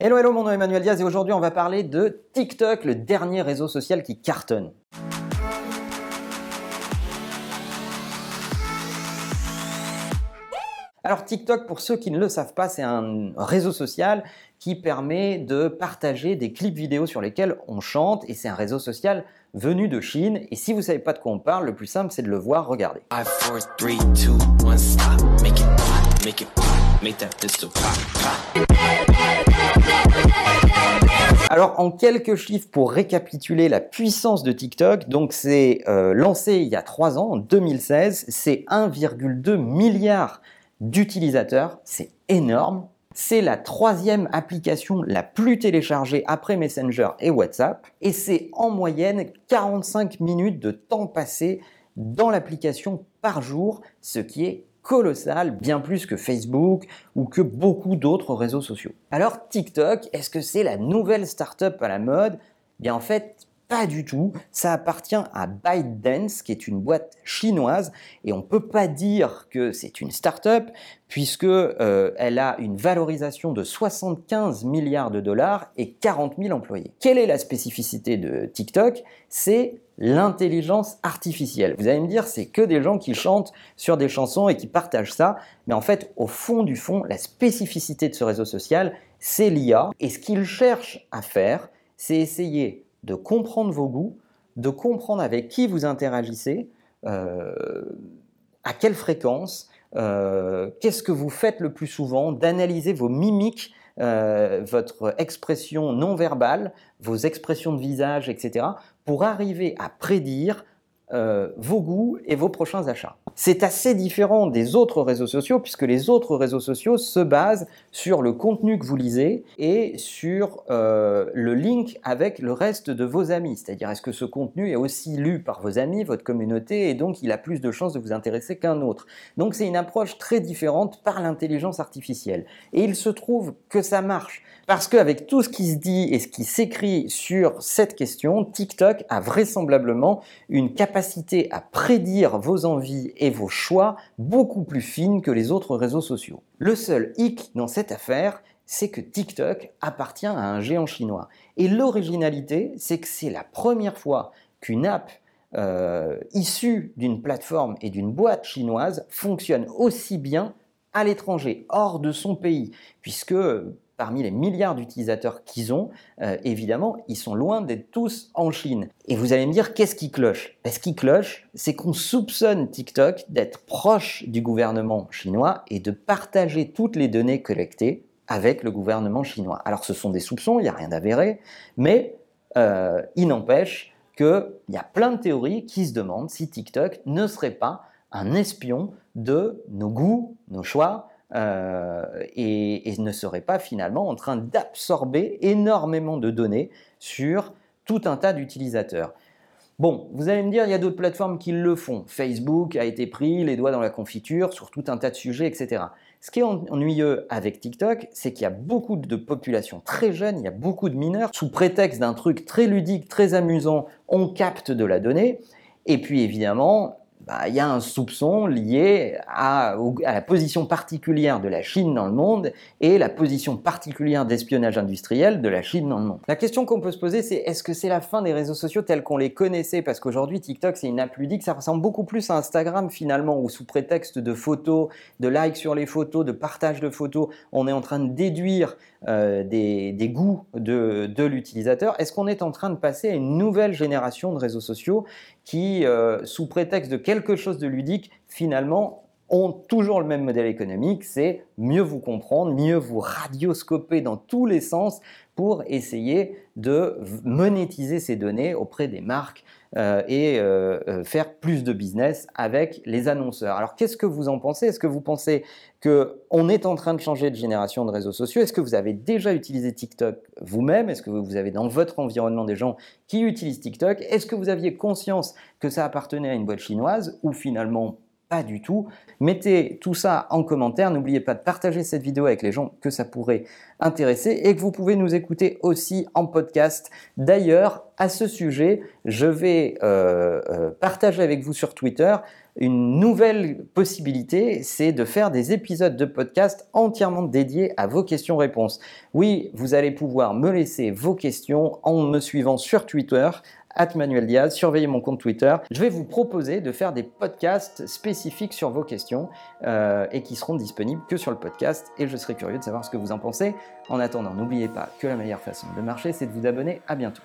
Hello, hello, mon nom est Emmanuel Diaz et aujourd'hui on va parler de TikTok, le dernier réseau social qui cartonne. Alors TikTok, pour ceux qui ne le savent pas, c'est un réseau social qui permet de partager des clips vidéo sur lesquels on chante et c'est un réseau social venu de Chine. Et si vous ne savez pas de quoi on parle, le plus simple c'est de le voir, regardez. Alors en quelques chiffres pour récapituler la puissance de TikTok, donc c'est euh, lancé il y a 3 ans, en 2016, c'est 1,2 milliard d'utilisateurs, c'est énorme. C'est la troisième application la plus téléchargée après Messenger et WhatsApp, et c'est en moyenne 45 minutes de temps passé dans l'application par jour, ce qui est colossal, bien plus que Facebook ou que beaucoup d'autres réseaux sociaux. Alors TikTok, est-ce que c'est la nouvelle startup à la mode? Bien en fait, pas du tout. Ça appartient à ByteDance, qui est une boîte chinoise, et on ne peut pas dire que c'est une start-up, puisque euh, elle a une valorisation de 75 milliards de dollars et 40 000 employés. Quelle est la spécificité de TikTok? C'est l'intelligence artificielle. Vous allez me dire, c'est que des gens qui chantent sur des chansons et qui partagent ça, mais en fait, au fond du fond, la spécificité de ce réseau social, c'est l'IA, et ce qu'il cherche à faire, c'est essayer de comprendre vos goûts, de comprendre avec qui vous interagissez, euh, à quelle fréquence, euh, qu'est-ce que vous faites le plus souvent, d'analyser vos mimiques, euh, votre expression non verbale, vos expressions de visage, etc., pour arriver à prédire vos goûts et vos prochains achats. C'est assez différent des autres réseaux sociaux puisque les autres réseaux sociaux se basent sur le contenu que vous lisez et sur euh, le link avec le reste de vos amis. C'est-à-dire est-ce que ce contenu est aussi lu par vos amis, votre communauté, et donc il a plus de chances de vous intéresser qu'un autre. Donc c'est une approche très différente par l'intelligence artificielle. Et il se trouve que ça marche. Parce qu'avec tout ce qui se dit et ce qui s'écrit sur cette question, TikTok a vraisemblablement une capacité à prédire vos envies et vos choix beaucoup plus fines que les autres réseaux sociaux. Le seul hic dans cette affaire, c'est que TikTok appartient à un géant chinois. Et l'originalité, c'est que c'est la première fois qu'une app euh, issue d'une plateforme et d'une boîte chinoise fonctionne aussi bien à l'étranger, hors de son pays, puisque parmi les milliards d'utilisateurs qu'ils ont, euh, évidemment, ils sont loin d'être tous en Chine. Et vous allez me dire, qu'est-ce qui cloche? Ben, Ce qui cloche, c'est qu'on soupçonne TikTok d'être proche du gouvernement chinois et de partager toutes les données collectées avec le gouvernement chinois. Alors ce sont des soupçons, il n'y a rien d'avéré, mais euh, il n'empêche qu'il y a plein de théories qui se demandent si TikTok ne serait pas un espion de nos goûts, nos choix, euh, et, ne serait pas finalement en train d'absorber énormément de données sur tout un tas d'utilisateurs. Bon, vous allez me dire, il y a d'autres plateformes qui le font. Facebook a été pris les doigts dans la confiture sur tout un tas de sujets, etc. Ce qui est ennuyeux avec TikTok, c'est qu'il y a beaucoup de populations très jeunes, il y a beaucoup de mineurs. Sous prétexte d'un truc très ludique, très amusant, on capte de la donnée. Et puis évidemment, bah, il y a un soupçon lié à, la position particulière de la Chine dans le monde et la position particulière d'espionnage industriel de la Chine dans le monde. La question qu'on peut se poser, c'est est-ce que c'est la fin des réseaux sociaux tels qu'on les connaissait? Parce qu'aujourd'hui, TikTok, c'est une app ludique, ça ressemble beaucoup plus à Instagram finalement, où sous prétexte de photos, de likes sur les photos, de partage de photos, on est en train de déduire euh, des, goûts de, l'utilisateur. Est-ce qu'on est en train de passer à une nouvelle génération de réseaux sociaux qui, euh, sous prétexte de quelque chose de ludique, finalement ont toujours le même modèle économique, c'est mieux vous comprendre, mieux vous radioscoper dans tous les sens pour essayer de monétiser ces données auprès des marques et euh, euh, faire plus de business avec les annonceurs. Alors qu'est-ce que vous en pensez? Est-ce que vous pensez qu'on est en train de changer de génération de réseaux sociaux? Est-ce que vous avez déjà utilisé TikTok vous-même? Est-ce que vous avez dans votre environnement des gens qui utilisent TikTok? Est-ce que vous aviez conscience que ça appartenait à une boîte chinoise ou finalement pas du tout. Mettez tout ça en commentaire. N'oubliez pas de partager cette vidéo avec les gens que ça pourrait intéresser et que vous pouvez nous écouter aussi en podcast. D'ailleurs, à ce sujet, je vais euh, euh, partager avec vous sur Twitter une nouvelle possibilité, c'est de faire des épisodes de podcast entièrement dédiés à vos questions-réponses. Oui, vous allez pouvoir me laisser vos questions en me suivant sur Twitter Manuel Diaz, surveillez mon compte Twitter. Je vais vous proposer de faire des podcasts spécifiques sur vos questions euh, et qui seront disponibles que sur le podcast et je serai curieux de savoir ce que vous en pensez. En attendant, n'oubliez pas que la meilleure façon de marcher, c'est de vous abonner. À bientôt.